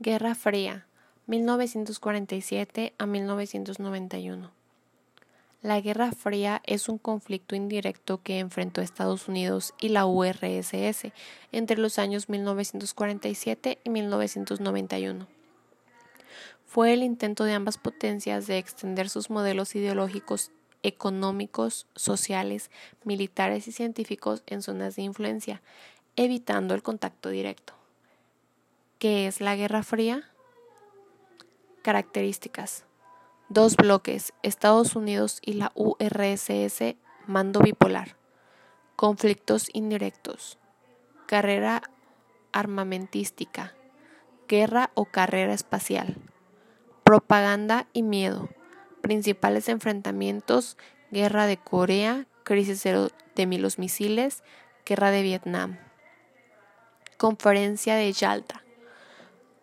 Guerra Fría, 1947 a 1991. La Guerra Fría es un conflicto indirecto que enfrentó Estados Unidos y la URSS entre los años 1947 y 1991. Fue el intento de ambas potencias de extender sus modelos ideológicos, económicos, sociales, militares y científicos en zonas de influencia, evitando el contacto directo. ¿Qué es la Guerra Fría? Características. Dos bloques, Estados Unidos y la URSS, mando bipolar. Conflictos indirectos. Carrera armamentística. Guerra o carrera espacial. Propaganda y miedo. Principales enfrentamientos. Guerra de Corea, crisis de los misiles, guerra de Vietnam. Conferencia de Yalta.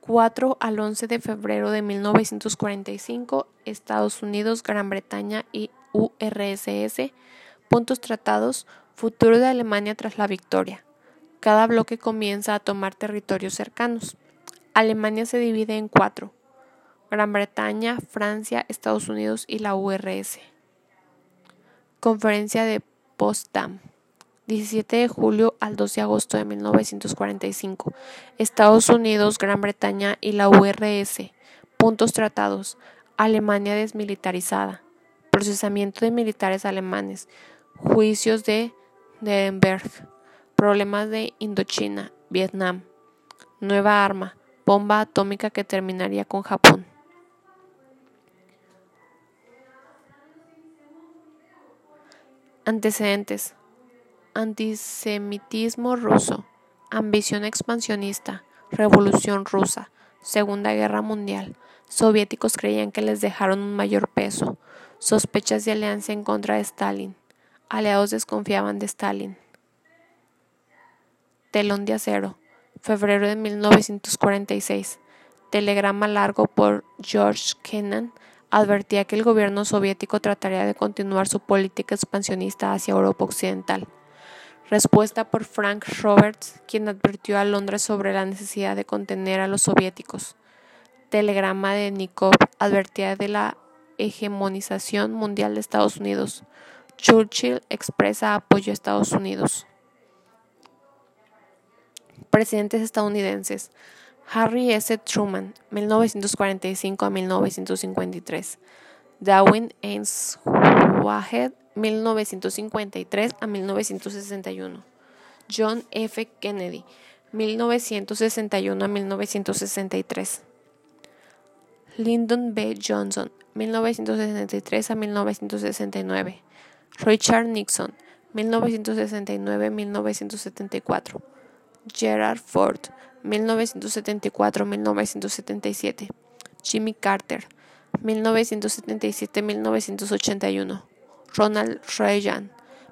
4 al 11 de febrero de 1945, Estados Unidos, Gran Bretaña y URSS. Puntos tratados. Futuro de Alemania tras la victoria. Cada bloque comienza a tomar territorios cercanos. Alemania se divide en cuatro. Gran Bretaña, Francia, Estados Unidos y la URSS. Conferencia de Potsdam. 17 de julio al 12 de agosto de 1945. Estados Unidos, Gran Bretaña y la URSS. Puntos tratados. Alemania desmilitarizada. Procesamiento de militares alemanes. Juicios de Nuremberg. Problemas de Indochina, Vietnam. Nueva arma. Bomba atómica que terminaría con Japón. Antecedentes antisemitismo ruso, ambición expansionista, revolución rusa, Segunda Guerra Mundial, soviéticos creían que les dejaron un mayor peso, sospechas de alianza en contra de Stalin, aliados desconfiaban de Stalin. Telón de acero, febrero de 1946, telegrama largo por George Kennan advertía que el gobierno soviético trataría de continuar su política expansionista hacia Europa Occidental. Respuesta por Frank Roberts, quien advirtió a Londres sobre la necesidad de contener a los soviéticos. Telegrama de Nikov advertía de la hegemonización mundial de Estados Unidos. Churchill expresa apoyo a Estados Unidos. Presidentes estadounidenses. Harry S. Truman, 1945 a 1953. Darwin Ainsworth, 1953 a 1961. John F. Kennedy, 1961 a 1963. Lyndon B. Johnson, 1963 a 1969. Richard Nixon, 1969 a 1974. Gerald Ford, 1974 a 1977. Jimmy Carter, 1977-1981. Ronald Reagan,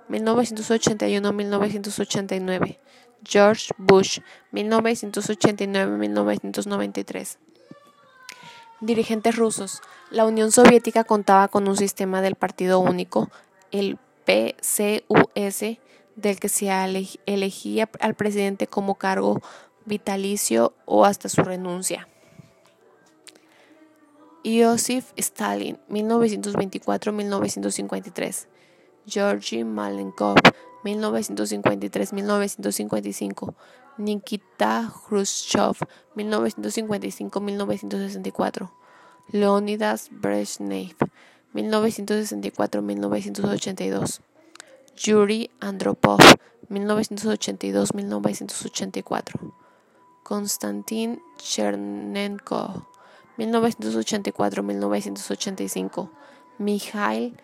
1981-1989. George Bush, 1989-1993. Dirigentes rusos. La Unión Soviética contaba con un sistema del partido único, el PCUS, del que se elegía al presidente como cargo vitalicio o hasta su renuncia. Iosif Stalin, 1924-1953. Georgy Malenkov, 1953-1955. Nikita Khrushchev, 1955-1964. Leonidas Brezhnev, 1964-1982. Yuri Andropov, 1982-1984. Konstantin Chernenko, 1984-1985, Mikhail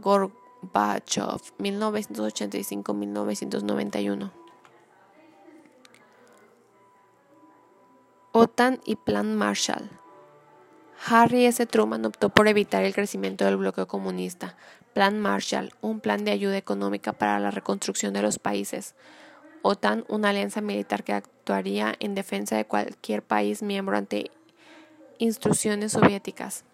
Gorbachev, 1985-1991. OTAN y Plan Marshall. Harry S. Truman optó por evitar el crecimiento del bloqueo comunista. Plan Marshall, un plan de ayuda económica para la reconstrucción de los países. OTAN, una alianza militar que actuaría en defensa de cualquier país miembro ante Instrucciones soviéticas.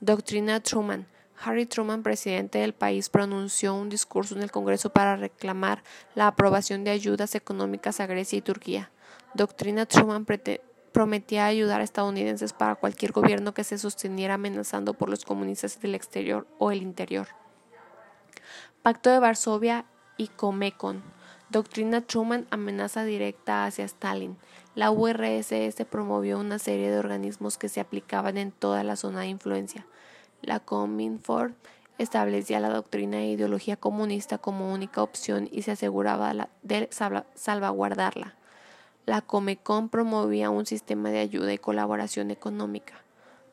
Doctrina Truman. Harry Truman, presidente del país, pronunció un discurso en el Congreso para reclamar la aprobación de ayudas económicas a Grecia y Turquía. Doctrina Truman prometía ayudar a estadounidenses para cualquier gobierno que se sosteniera amenazando por los comunistas del exterior o el interior. Pacto de Varsovia y Comecon. Doctrina Truman amenaza directa hacia Stalin. La URSS promovió una serie de organismos que se aplicaban en toda la zona de influencia. La Cominform establecía la doctrina e ideología comunista como única opción y se aseguraba de salvaguardarla. La Comecon promovía un sistema de ayuda y colaboración económica.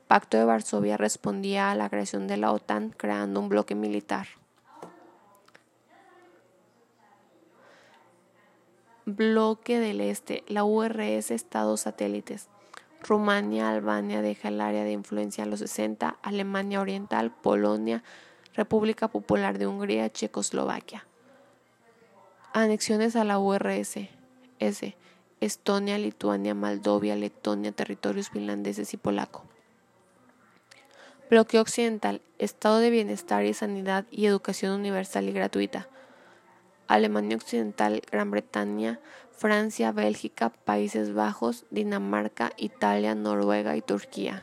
Pacto de Varsovia respondía a la creación de la OTAN creando un bloque militar. Bloque del Este, la URS, estados satélites. Rumania, Albania deja el área de influencia en los 60, Alemania Oriental, Polonia, República Popular de Hungría, Checoslovaquia. Anexiones a la URS. S. Estonia, Lituania, Moldovia, Letonia, territorios finlandeses y polaco. Bloque Occidental, Estado de Bienestar y Sanidad y Educación Universal y Gratuita. Alemania Occidental, Gran Bretaña, Francia, Bélgica, Países Bajos, Dinamarca, Italia, Noruega y Turquía.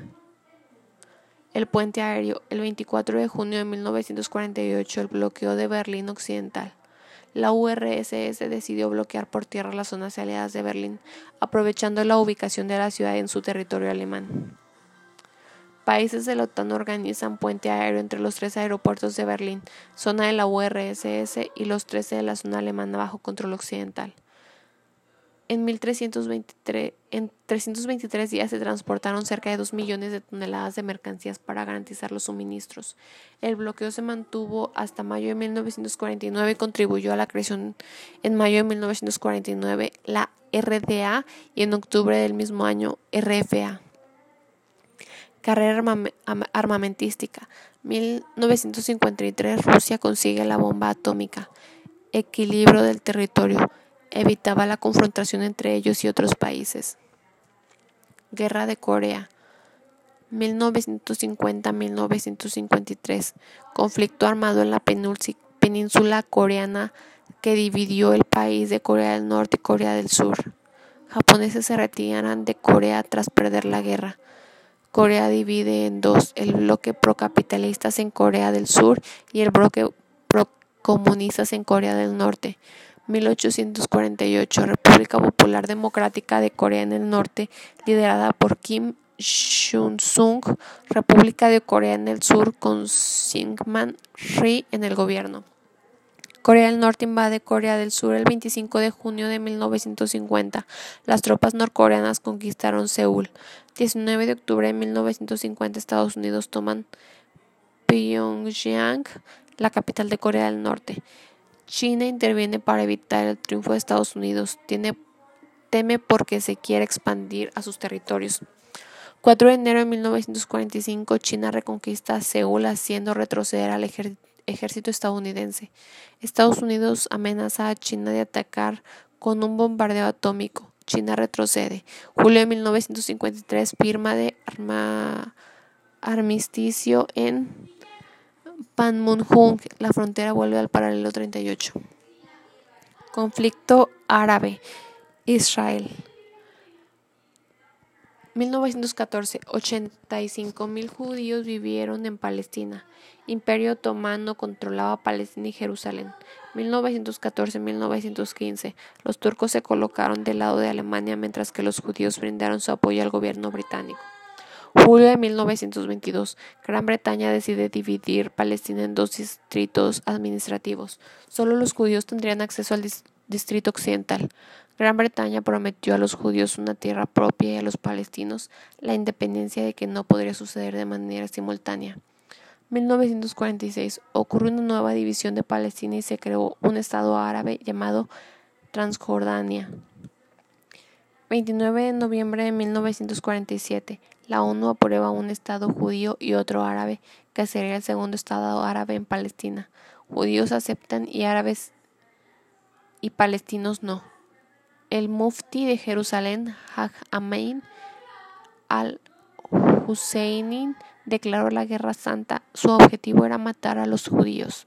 El puente aéreo, el 24 de junio de 1948, el bloqueo de Berlín Occidental. La URSS decidió bloquear por tierra las zonas aliadas de Berlín, aprovechando la ubicación de la ciudad en su territorio alemán. Países de la OTAN organizan puente aéreo entre los tres aeropuertos de Berlín, zona de la URSS y los 13 de la zona alemana bajo control occidental. En, 1323, en 323 días se transportaron cerca de 2 millones de toneladas de mercancías para garantizar los suministros. El bloqueo se mantuvo hasta mayo de 1949 y contribuyó a la creación en mayo de 1949 la RDA y en octubre del mismo año RFA carrera armamentística. 1953 Rusia consigue la bomba atómica. Equilibrio del territorio. Evitaba la confrontación entre ellos y otros países. Guerra de Corea. 1950-1953. Conflicto armado en la península coreana que dividió el país de Corea del Norte y Corea del Sur. Japoneses se retiran de Corea tras perder la guerra. Corea divide en dos, el bloque procapitalistas en Corea del Sur y el bloque procomunistas en Corea del Norte. 1848, República Popular Democrática de Corea en el Norte, liderada por Kim Il-sung, República de Corea en el Sur con Syngman Rhee en el gobierno. Corea del Norte invade Corea del Sur el 25 de junio de 1950. Las tropas norcoreanas conquistaron Seúl. 19 de octubre de 1950 Estados Unidos toman Pyongyang, la capital de Corea del Norte. China interviene para evitar el triunfo de Estados Unidos. Tiene, teme porque se quiere expandir a sus territorios. 4 de enero de 1945 China reconquista Seúl haciendo retroceder al ejército ejército estadounidense. Estados Unidos amenaza a China de atacar con un bombardeo atómico. China retrocede. Julio de 1953, firma de armisticio en Panmunjom. La frontera vuelve al paralelo 38. Conflicto árabe. Israel. 1914, 85.000 judíos vivieron en Palestina. Imperio Otomano controlaba Palestina y Jerusalén. 1914-1915, los turcos se colocaron del lado de Alemania mientras que los judíos brindaron su apoyo al gobierno británico. Julio de 1922, Gran Bretaña decide dividir Palestina en dos distritos administrativos. Solo los judíos tendrían acceso al distrito occidental. Gran Bretaña prometió a los judíos una tierra propia y a los palestinos la independencia de que no podría suceder de manera simultánea. 1946 ocurrió una nueva división de Palestina y se creó un estado árabe llamado Transjordania. 29 de noviembre de 1947, la ONU aprueba un estado judío y otro árabe, que sería el segundo estado árabe en Palestina. Judíos aceptan y árabes y palestinos no. El mufti de Jerusalén, Haj Amein al-Husseini, declaró la guerra santa. Su objetivo era matar a los judíos.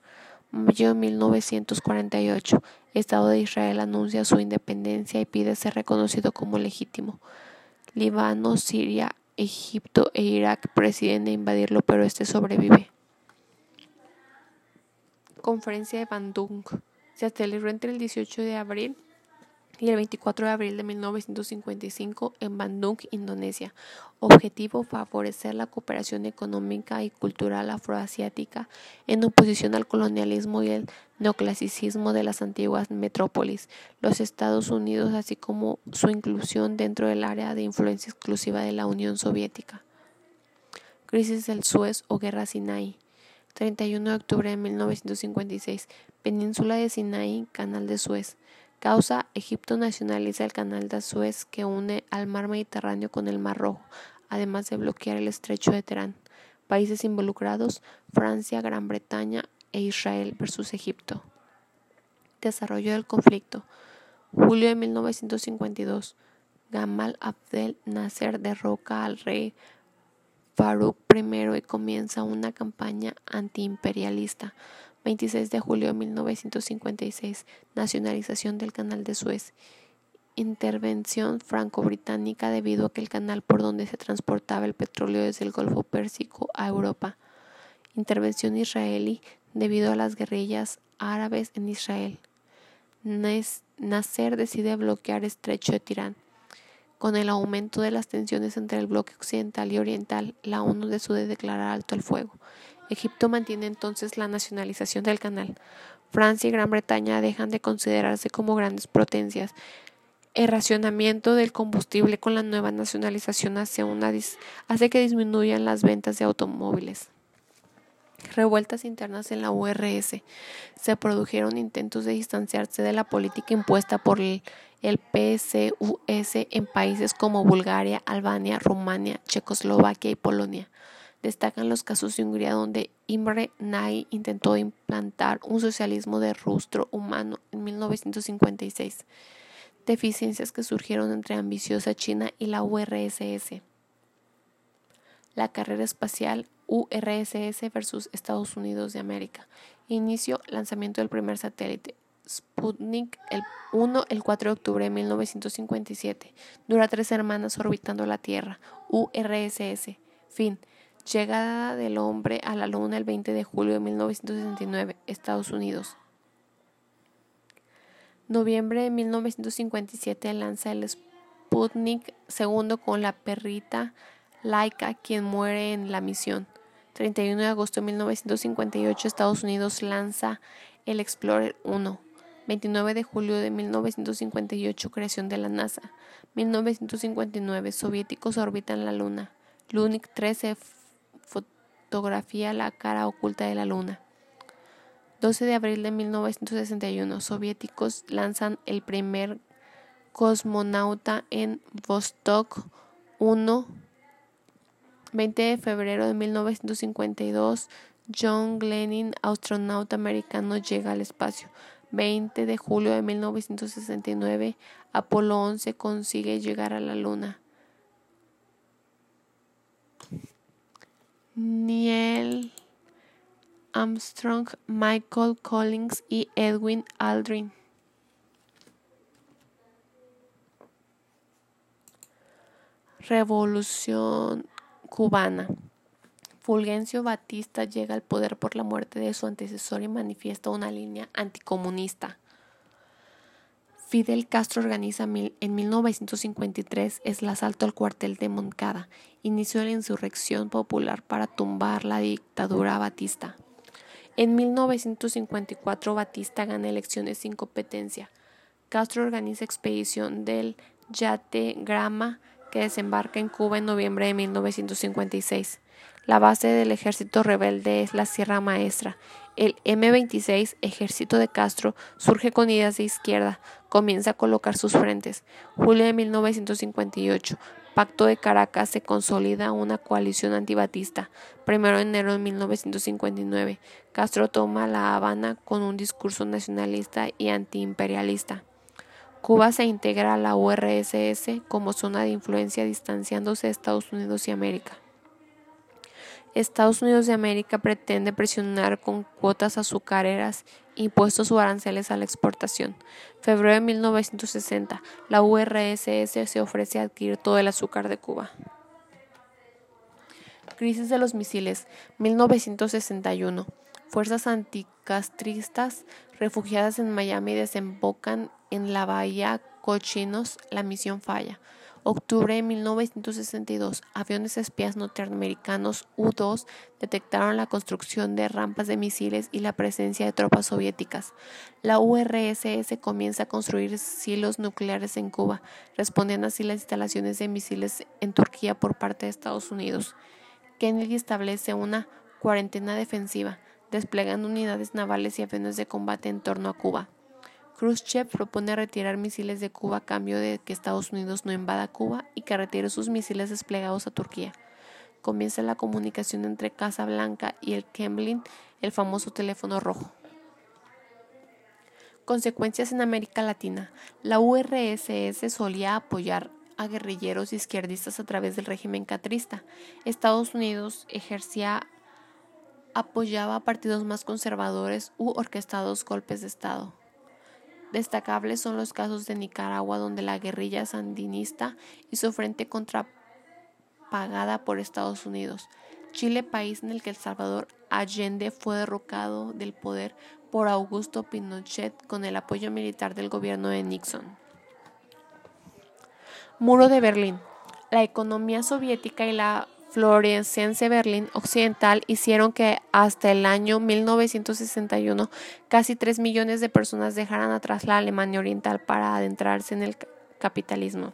Mayo de 1948, Estado de Israel anuncia su independencia y pide ser reconocido como legítimo. Líbano, Siria, Egipto e Irak presiden invadirlo, pero este sobrevive. Conferencia de Bandung. Se celebró entre el 18 de abril y el 24 de abril de 1955 en Bandung, Indonesia. Objetivo favorecer la cooperación económica y cultural afroasiática en oposición al colonialismo y el neoclasicismo de las antiguas metrópolis, los Estados Unidos, así como su inclusión dentro del área de influencia exclusiva de la Unión Soviética. Crisis del Suez o Guerra Sinai. 31 de octubre de 1956. Península de Sinai, Canal de Suez. Causa, Egipto nacionaliza el canal de Suez que une al mar Mediterráneo con el Mar Rojo, además de bloquear el estrecho de Teherán. Países involucrados, Francia, Gran Bretaña e Israel versus Egipto. Desarrollo del conflicto. Julio de 1952. Gamal Abdel Nasser derroca al rey Farouk I y comienza una campaña antiimperialista. 26 de julio de 1956, nacionalización del canal de Suez. Intervención franco-británica debido a que el canal por donde se transportaba el petróleo desde el Golfo Pérsico a Europa. Intervención israelí debido a las guerrillas árabes en Israel. Nasser decide bloquear estrecho de Tirán. Con el aumento de las tensiones entre el bloque occidental y oriental, la ONU decide declarar alto el fuego. Egipto mantiene entonces la nacionalización del canal. Francia y Gran Bretaña dejan de considerarse como grandes potencias. El racionamiento del combustible con la nueva nacionalización hace, que disminuyan las ventas de automóviles. Revueltas internas en la URS. Se produjeron intentos de distanciarse de la política impuesta por el, el PCUS en países como Bulgaria, Albania, Rumania, Checoslovaquia y Polonia. Destacan los casos de Hungría donde Imre Nagy intentó implantar un socialismo de rostro humano en 1956, deficiencias que surgieron entre ambiciosa China y la URSS. La carrera espacial URSS versus Estados Unidos de América. Inicio lanzamiento del primer satélite. Sputnik el 1 el 4 de octubre de 1957. Dura tres semanas orbitando la Tierra. URSS. Fin. Llegada del hombre a la luna el 20 de julio de 1969, Estados Unidos. Noviembre de 1957 lanza el Sputnik segundo con la perrita Laika, quien muere en la misión. 31 de agosto de 1958 Estados Unidos lanza el Explorer 1. 29 de julio de 1958 creación de la NASA. 1959 soviéticos orbitan la Luna. Lunik 13 fotografía la cara oculta de la Luna. 12 de abril de 1961, soviéticos lanzan el primer cosmonauta en Vostok 1. 20 de febrero de 1952, John Glenn, astronauta americano, llega al espacio. 20 de julio de 1969, Apolo 11 consigue llegar a la Luna. Neil Armstrong, Michael Collins y Edwin Aldrin. Revolución cubana. Fulgencio Batista llega al poder por la muerte de su antecesor y manifiesta una línea anticomunista. Fidel Castro organiza en 1953 el asalto al cuartel de Moncada, inició la insurrección popular para tumbar la dictadura Batista. En 1954 Batista gana elecciones sin competencia. Castro organiza expedición del yate Grama desembarca en Cuba en noviembre de 1956. La base del ejército rebelde es la Sierra Maestra. El M-26, ejército de Castro, surge con ideas de izquierda, comienza a colocar sus frentes. Julio de 1958, Pacto de Caracas se consolida una coalición antibatista. Primero de enero de 1959, Castro toma La Habana con un discurso nacionalista y antiimperialista. Cuba se integra a la URSS como zona de influencia distanciándose de Estados Unidos y América. Estados Unidos de América pretende presionar con cuotas azucareras, impuestos o aranceles a la exportación. Febrero de 1960, la URSS se ofrece a adquirir todo el azúcar de Cuba. Crisis de los misiles, 1961. Fuerzas anticastristas refugiadas en Miami desembocan en la bahía Cochinos. La misión falla. Octubre de 1962, aviones espías norteamericanos U-2 detectaron la construcción de rampas de misiles y la presencia de tropas soviéticas. La URSS comienza a construir silos nucleares en Cuba, respondiendo así las instalaciones de misiles en Turquía por parte de Estados Unidos. Kennedy establece una cuarentena defensiva, desplegando unidades navales y aviones de combate en torno a Cuba. Khrushchev propone retirar misiles de Cuba a cambio de que Estados Unidos no invada Cuba y que retire sus misiles desplegados a Turquía. Comienza la comunicación entre Casa Blanca y el Kremlin, el famoso teléfono rojo. Consecuencias en América Latina. La URSS solía apoyar a guerrilleros izquierdistas a través del régimen catrista. Estados Unidos ejercía apoyaba a partidos más conservadores u orquestados golpes de Estado. Destacables son los casos de Nicaragua, donde la guerrilla sandinista hizo frente contra pagada por Estados Unidos. Chile, país en el que El Salvador Allende fue derrocado del poder por Augusto Pinochet con el apoyo militar del gobierno de Nixon. Muro de Berlín. La economía soviética y la floreciense Berlín Occidental hicieron que hasta el año 1961 casi 3 millones de personas dejaran atrás la Alemania Oriental para adentrarse en el capitalismo.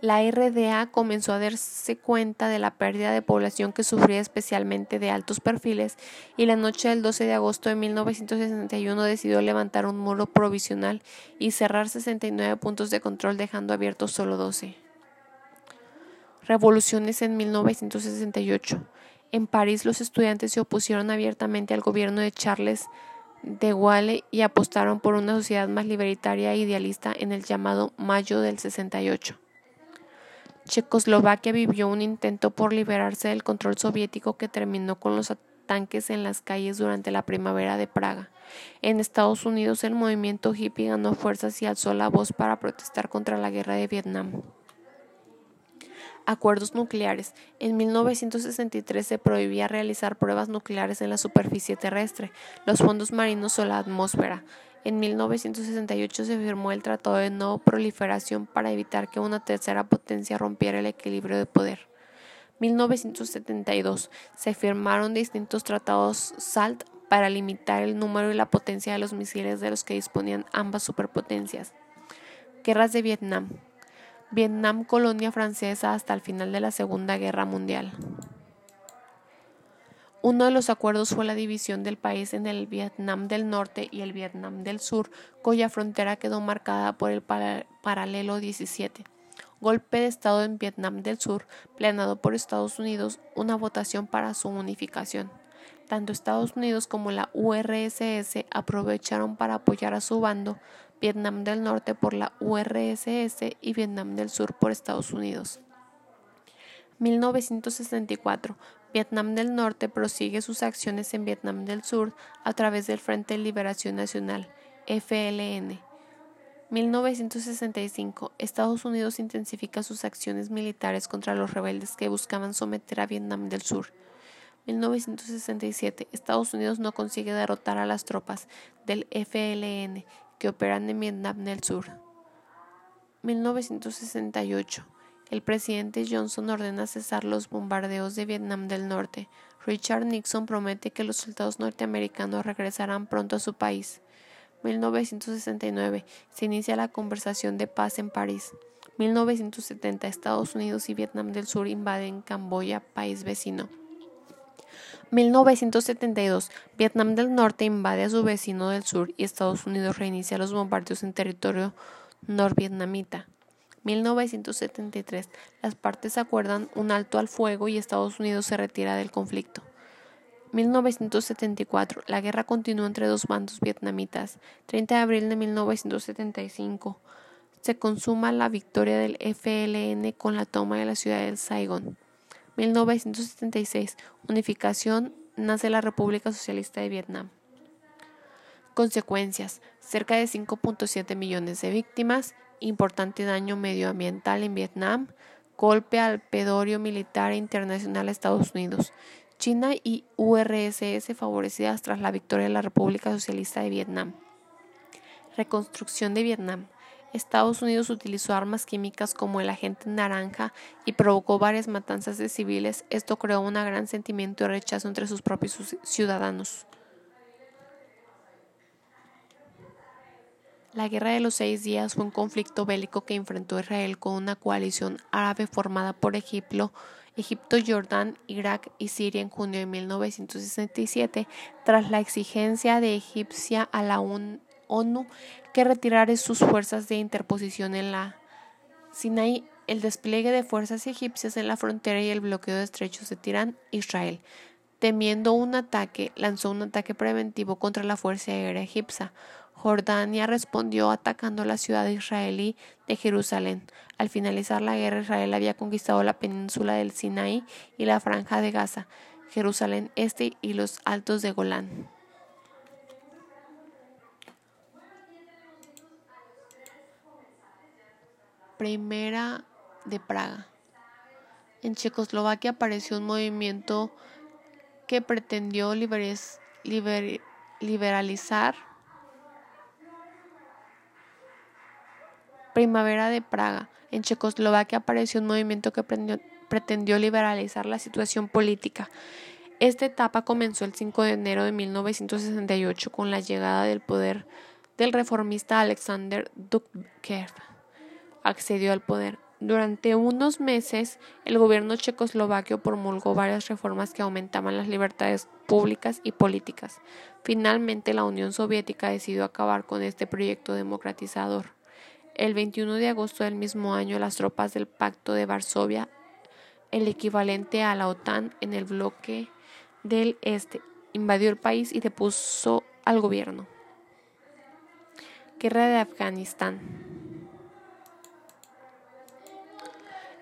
La RDA comenzó a darse cuenta de la pérdida de población que sufría especialmente de altos perfiles y la noche del 12 de agosto de 1961 decidió levantar un muro provisional y cerrar 69 puntos de control dejando abiertos solo 12. Revoluciones en 1968. En París los estudiantes se opusieron abiertamente al gobierno de Charles de Gaulle y apostaron por una sociedad más libertaria e idealista en el llamado Mayo del 68. Checoslovaquia vivió un intento por liberarse del control soviético que terminó con los tanques en las calles durante la primavera de Praga. En Estados Unidos el movimiento hippie ganó fuerzas y alzó la voz para protestar contra la guerra de Vietnam. Acuerdos nucleares. En 1963 se prohibía realizar pruebas nucleares en la superficie terrestre, los fondos marinos o la atmósfera. En 1968 se firmó el Tratado de No Proliferación para evitar que una tercera potencia rompiera el equilibrio de poder. 1972 se firmaron distintos tratados SALT para limitar el número y la potencia de los misiles de los que disponían ambas superpotencias. Guerras de Vietnam. Vietnam colonia francesa hasta el final de la Segunda Guerra Mundial. Uno de los acuerdos fue la división del país en el Vietnam del Norte y el Vietnam del Sur, cuya frontera quedó marcada por el paralelo 17. Golpe de Estado en Vietnam del Sur, planeado por Estados Unidos, una votación para su unificación. Tanto Estados Unidos como la URSS aprovecharon para apoyar a su bando, Vietnam del Norte por la URSS y Vietnam del Sur por Estados Unidos. 1964. Vietnam del Norte prosigue sus acciones en Vietnam del Sur a través del Frente de Liberación Nacional, FLN. 1965. Estados Unidos intensifica sus acciones militares contra los rebeldes que buscaban someter a Vietnam del Sur. 1967. Estados Unidos no consigue derrotar a las tropas del FLN que operan en Vietnam del Sur. 1968. El presidente Johnson ordena cesar los bombardeos de Vietnam del Norte. Richard Nixon promete que los soldados norteamericanos regresarán pronto a su país. 1969. Se inicia la conversación de paz en París. 1970. Estados Unidos y Vietnam del Sur invaden Camboya, país vecino. 1972, Vietnam del Norte invade a su vecino del sur y Estados Unidos reinicia los bombardeos en territorio norvietnamita. 1973, las partes acuerdan un alto al fuego y Estados Unidos se retira del conflicto. 1974, la guerra continúa entre dos bandos vietnamitas. 30 de abril de 1975, se consuma la victoria del FLN con la toma de la ciudad de Saigón. 1976. Unificación. Nace la República Socialista de Vietnam. Consecuencias. Cerca de 5.7 millones de víctimas. Importante daño medioambiental en Vietnam. Golpe al pedorio militar internacional a Estados Unidos. China y URSS favorecidas tras la victoria de la República Socialista de Vietnam. Reconstrucción de Vietnam. Estados Unidos utilizó armas químicas como el agente naranja y provocó varias matanzas de civiles. Esto creó un gran sentimiento de rechazo entre sus propios ciudadanos. La Guerra de los Seis Días fue un conflicto bélico que enfrentó Israel con una coalición árabe formada por Egipto, Egipto, Jordán, Irak y Siria en junio de 1967, tras la exigencia de Egipcia a la ONU que retirara sus fuerzas de interposición en la Sinaí, el despliegue de fuerzas egipcias en la frontera y el bloqueo de estrechos de Tirán, Israel. Temiendo un ataque, lanzó un ataque preventivo contra la Fuerza Aérea Egipcia. Jordania respondió atacando la ciudad israelí de Jerusalén. Al finalizar la guerra, Israel había conquistado la península del Sinaí y la franja de Gaza, Jerusalén Este y los altos de Golán. Primera de Praga. En Checoslovaquia apareció un movimiento que pretendió liberalizar Primavera de Praga. En Checoslovaquia apareció un movimiento que pretendió liberalizar la situación política. Esta etapa comenzó el 5 de enero de 1968 con la llegada del poder del reformista Alexander Dubček accedió al poder. Durante unos meses, el gobierno checoslovaquio promulgó varias reformas que aumentaban las libertades públicas y políticas. Finalmente, la Unión Soviética decidió acabar con este proyecto democratizador. El 21 de agosto del mismo año, las tropas del Pacto de Varsovia, el equivalente a la OTAN en el bloque del Este, invadió el país y depuso al gobierno. Guerra de Afganistán.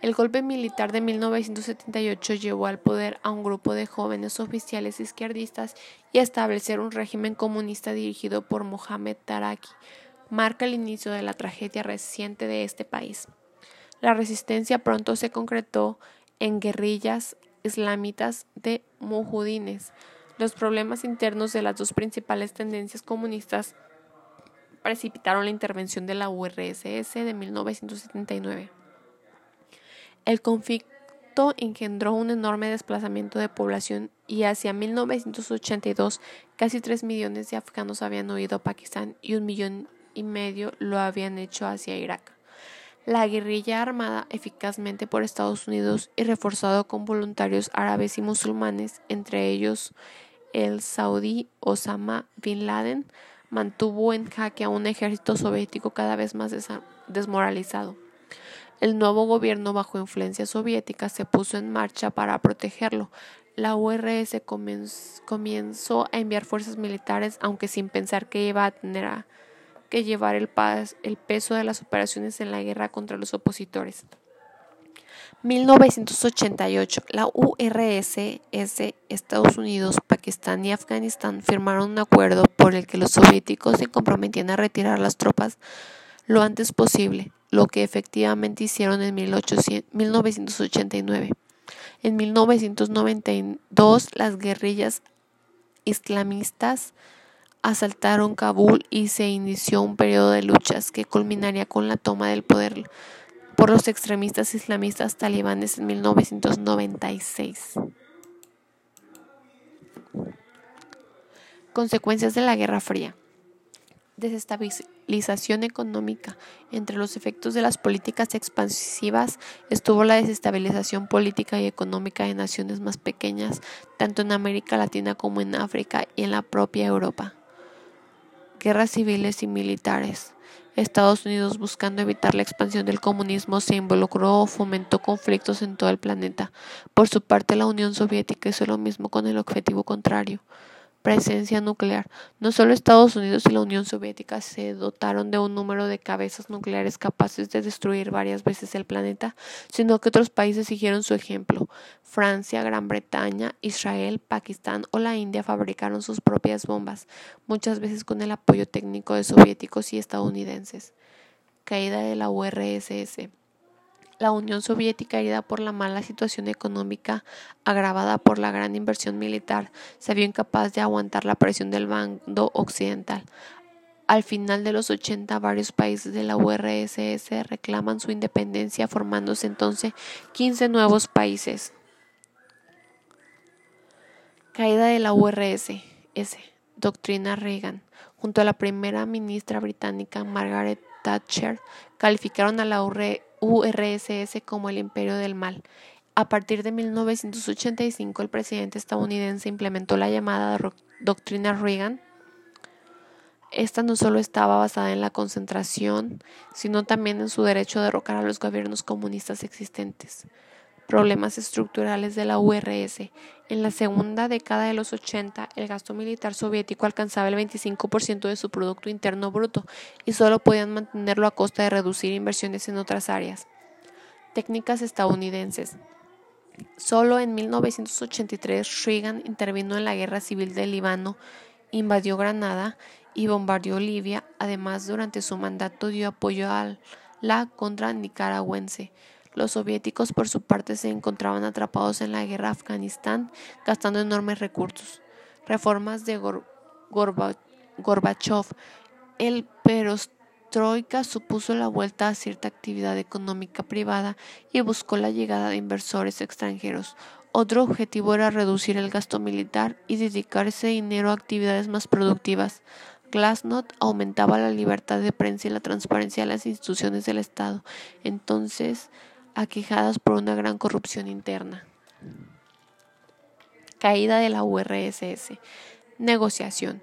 El golpe militar de 1978 llevó al poder a un grupo de jóvenes oficiales izquierdistas y a establecer un régimen comunista dirigido por Mohamed Taraki. Marca el inicio de la tragedia reciente de este país. La resistencia pronto se concretó en guerrillas islamitas de mujudines. Los problemas internos de las dos principales tendencias comunistas precipitaron la intervención de la URSS de 1979. El conflicto engendró un enorme desplazamiento de población y hacia 1982 casi 3 millones de afganos habían huido a Pakistán y un millón y medio lo habían hecho hacia Irak. La guerrilla armada eficazmente por Estados Unidos y reforzado con voluntarios árabes y musulmanes, entre ellos el saudí Osama Bin Laden, mantuvo en jaque a un ejército soviético cada vez más desmoralizado. El nuevo gobierno bajo influencia soviética se puso en marcha para protegerlo. La URSS comenzó a enviar fuerzas militares, aunque sin pensar que iba a tener que llevar el, el peso de las operaciones en la guerra contra los opositores. 1988, la URSS, Estados Unidos, Pakistán y Afganistán firmaron un acuerdo por el que los soviéticos se comprometían a retirar las tropas lo antes posible lo que efectivamente hicieron en 1989. En 1992, las guerrillas islamistas asaltaron Kabul y se inició un periodo de luchas que culminaría con la toma del poder por los extremistas islamistas talibanes en 1996. Consecuencias de la Guerra Fría desestabilización económica. Entre los efectos de las políticas expansivas estuvo la desestabilización política y económica de naciones más pequeñas, tanto en América Latina como en África y en la propia Europa. Guerras civiles y militares. Estados Unidos, buscando evitar la expansión del comunismo, se involucró o fomentó conflictos en todo el planeta. Por su parte, la Unión Soviética hizo lo mismo con el objetivo contrario presencia nuclear. No solo Estados Unidos y la Unión Soviética se dotaron de un número de cabezas nucleares capaces de destruir varias veces el planeta, sino que otros países siguieron su ejemplo. Francia, Gran Bretaña, Israel, Pakistán o la India fabricaron sus propias bombas, muchas veces con el apoyo técnico de soviéticos y estadounidenses. Caída de la URSS. La Unión Soviética, herida por la mala situación económica agravada por la gran inversión militar, se vio incapaz de aguantar la presión del bando occidental. Al final de los 80, varios países de la URSS reclaman su independencia, formándose entonces 15 nuevos países. Caída de la URSS. Doctrina Reagan. Junto a la primera ministra británica Margaret Thatcher, calificaron a la URSS URSS como el imperio del mal. A partir de 1985, el presidente estadounidense implementó la llamada doctrina Reagan. Esta no solo estaba basada en la concentración, sino también en su derecho a derrocar a los gobiernos comunistas existentes. Problemas estructurales de la URSS. En la segunda década de los 80, el gasto militar soviético alcanzaba el 25% de su Producto Interno Bruto y solo podían mantenerlo a costa de reducir inversiones en otras áreas. Técnicas estadounidenses. Solo en 1983 Reagan intervino en la guerra civil del Líbano, invadió Granada y bombardeó Libia. Además, durante su mandato dio apoyo a la contra nicaragüense. Los soviéticos, por su parte, se encontraban atrapados en la guerra Afganistán, gastando enormes recursos. Reformas de Gorbachev. El perestroika supuso la vuelta a cierta actividad económica privada y buscó la llegada de inversores extranjeros. Otro objetivo era reducir el gasto militar y dedicar ese dinero a actividades más productivas. Glasnost aumentaba la libertad de prensa y la transparencia de las instituciones del Estado. Entonces, aquejadas por una gran corrupción interna. Caída de la URSS. Negociación.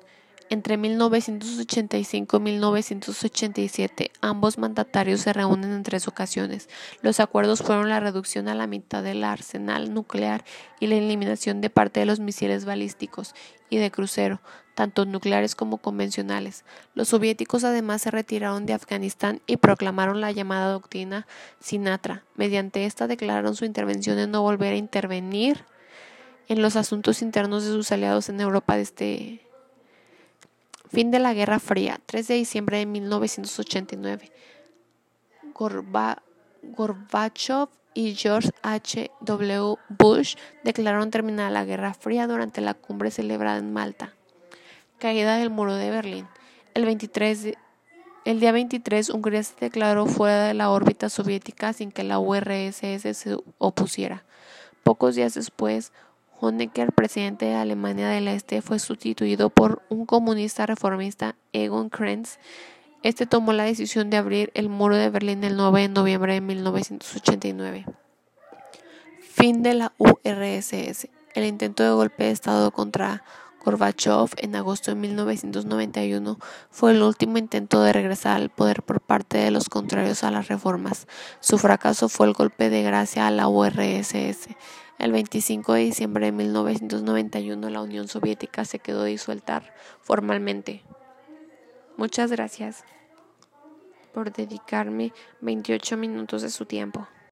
Entre 1985 y 1987, ambos mandatarios se reúnen en tres ocasiones. Los acuerdos fueron la reducción a la mitad del arsenal nuclear y la eliminación de parte de los misiles balísticos y de crucero, tanto nucleares como convencionales. Los soviéticos además se retiraron de Afganistán y proclamaron la llamada doctrina Sinatra. Mediante esta declararon su intervención en no volver a intervenir en los asuntos internos de sus aliados en Europa desde Fin de la Guerra Fría, 3 de diciembre de 1989. Gorbachev y George H. W. Bush declararon terminada la Guerra Fría durante la cumbre celebrada en Malta. Caída del muro de Berlín. El, 23 el día 23, Hungría se declaró fuera de la órbita soviética sin que la URSS se opusiera. Pocos días después, Honecker, presidente de Alemania del Este, fue sustituido por un comunista reformista, Egon Krenz. Este tomó la decisión de abrir el muro de Berlín el 9 de noviembre de 1989. Fin de la URSS. El intento de golpe de Estado contra Gorbachev en agosto de 1991 fue el último intento de regresar al poder por parte de los contrarios a las reformas. Su fracaso fue el golpe de gracia a la URSS. El 25 de diciembre de 1991 la Unión Soviética se quedó disuelta formalmente. Muchas gracias por dedicarme 28 minutos de su tiempo.